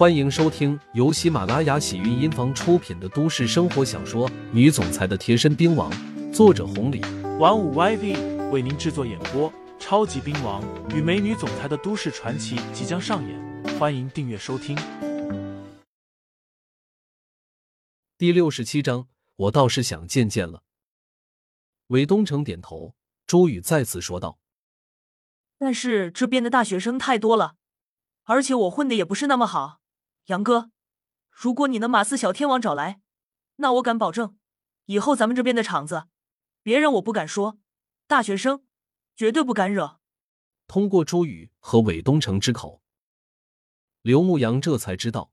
欢迎收听由喜马拉雅喜韵音房出品的都市生活小说《女总裁的贴身兵王》，作者红礼，玩五 YV 为您制作演播。超级兵王与美女总裁的都市传奇即将上演，欢迎订阅收听。第六十七章，我倒是想见见了。韦东城点头，朱宇再次说道：“但是这边的大学生太多了，而且我混的也不是那么好。杨哥，如果你能把四小天王找来，那我敢保证，以后咱们这边的场子，别人我不敢说，大学生。”绝对不敢惹。通过朱宇和韦东城之口，刘牧阳这才知道，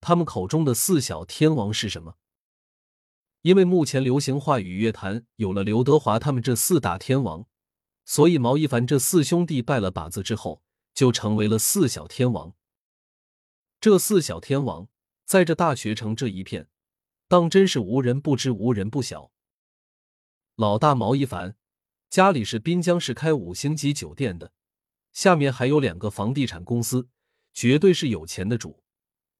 他们口中的四小天王是什么。因为目前流行话语乐坛有了刘德华他们这四大天王，所以毛一凡这四兄弟拜了把子之后，就成为了四小天王。这四小天王在这大学城这一片，当真是无人不知，无人不晓。老大毛一凡。家里是滨江市开五星级酒店的，下面还有两个房地产公司，绝对是有钱的主。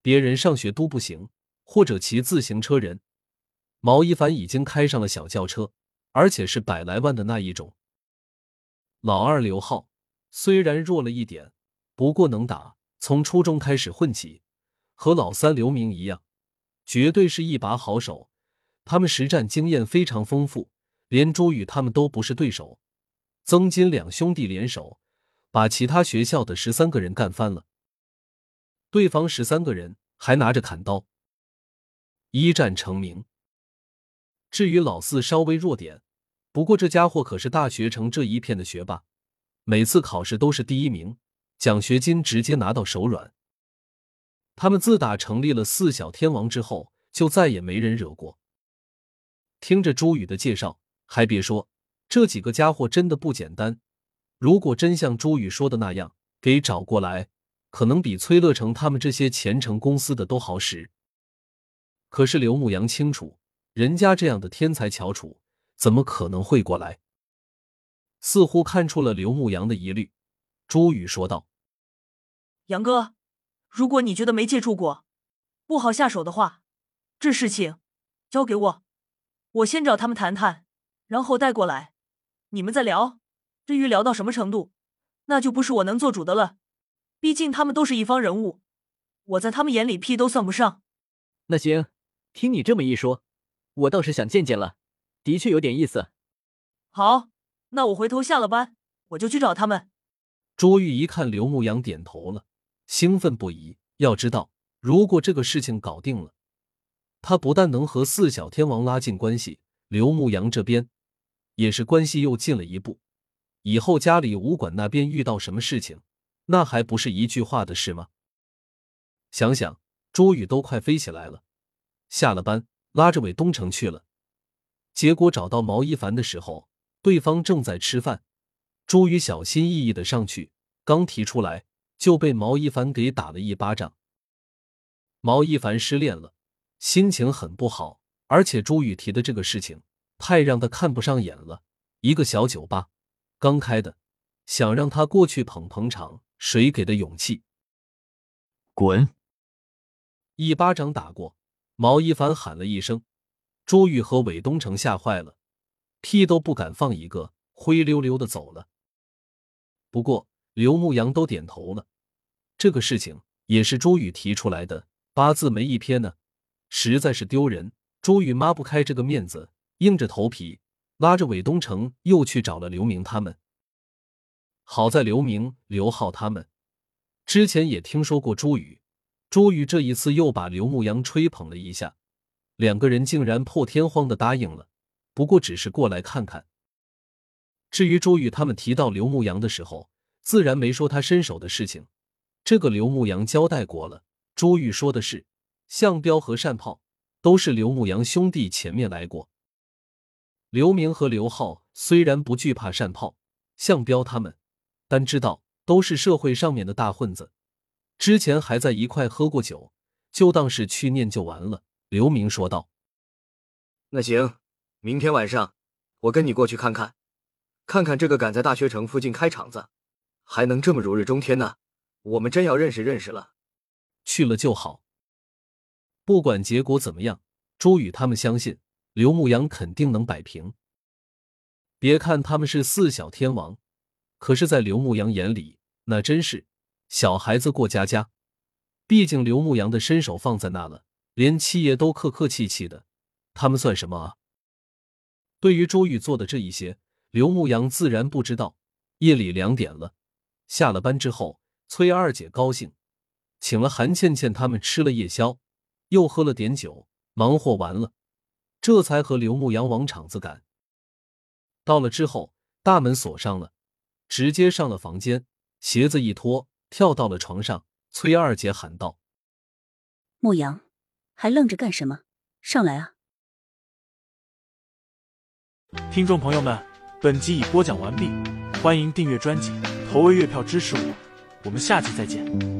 别人上学都不行，或者骑自行车人，毛一凡已经开上了小轿车，而且是百来万的那一种。老二刘浩虽然弱了一点，不过能打，从初中开始混起，和老三刘明一样，绝对是一把好手。他们实战经验非常丰富。连朱宇他们都不是对手，曾金两兄弟联手，把其他学校的十三个人干翻了。对方十三个人还拿着砍刀，一战成名。至于老四稍微弱点，不过这家伙可是大学城这一片的学霸，每次考试都是第一名，奖学金直接拿到手软。他们自打成立了四小天王之后，就再也没人惹过。听着朱宇的介绍。还别说，这几个家伙真的不简单。如果真像朱宇说的那样给找过来，可能比崔乐成他们这些前程公司的都好使。可是刘牧阳清楚，人家这样的天才翘楚，怎么可能会过来？似乎看出了刘牧阳的疑虑，朱宇说道：“杨哥，如果你觉得没接触过，不好下手的话，这事情交给我，我先找他们谈谈。”然后带过来，你们再聊。至于聊到什么程度，那就不是我能做主的了。毕竟他们都是一方人物，我在他们眼里屁都算不上。那行，听你这么一说，我倒是想见见了，的确有点意思。好，那我回头下了班，我就去找他们。卓玉一看刘牧阳点头了，兴奋不已。要知道，如果这个事情搞定了，他不但能和四小天王拉近关系，刘牧阳这边。也是关系又近了一步，以后家里武馆那边遇到什么事情，那还不是一句话的事吗？想想朱宇都快飞起来了，下了班拉着韦东城去了，结果找到毛一凡的时候，对方正在吃饭。朱宇小心翼翼的上去，刚提出来就被毛一凡给打了一巴掌。毛一凡失恋了，心情很不好，而且朱宇提的这个事情。太让他看不上眼了，一个小酒吧，刚开的，想让他过去捧捧场，谁给的勇气？滚！一巴掌打过，毛一凡喊了一声，朱玉和韦东城吓坏了，屁都不敢放一个，灰溜溜的走了。不过刘牧阳都点头了，这个事情也是朱宇提出来的，八字没一撇呢，实在是丢人，朱宇抹不开这个面子。硬着头皮拉着韦东城又去找了刘明他们。好在刘明、刘浩他们之前也听说过朱宇，朱宇这一次又把刘牧阳吹捧了一下，两个人竟然破天荒的答应了。不过只是过来看看。至于朱宇他们提到刘牧阳的时候，自然没说他伸手的事情，这个刘牧阳交代过了。朱玉说的是，向彪和单炮都是刘牧阳兄弟前面来过。刘明和刘浩虽然不惧怕单炮、向彪他们，但知道都是社会上面的大混子，之前还在一块喝过酒，就当是去念就完了。刘明说道：“那行，明天晚上我跟你过去看看，看看这个敢在大学城附近开厂子，还能这么如日中天呢，我们真要认识认识了。”去了就好。不管结果怎么样，朱宇他们相信刘牧阳肯定能摆平。别看他们是四小天王，可是，在刘牧阳眼里，那真是小孩子过家家。毕竟刘牧阳的身手放在那了，连七爷都客客气气的，他们算什么啊？对于朱宇做的这一些，刘牧阳自然不知道。夜里两点了，下了班之后，崔二姐高兴，请了韩倩倩他们吃了夜宵，又喝了点酒，忙活完了，这才和刘牧阳往厂子赶。到了之后，大门锁上了，直接上了房间，鞋子一脱，跳到了床上。崔二姐喊道：“牧阳，还愣着干什么？上来啊！”听众朋友们，本集已播讲完毕，欢迎订阅专辑，投喂月票支持我，我们下期再见。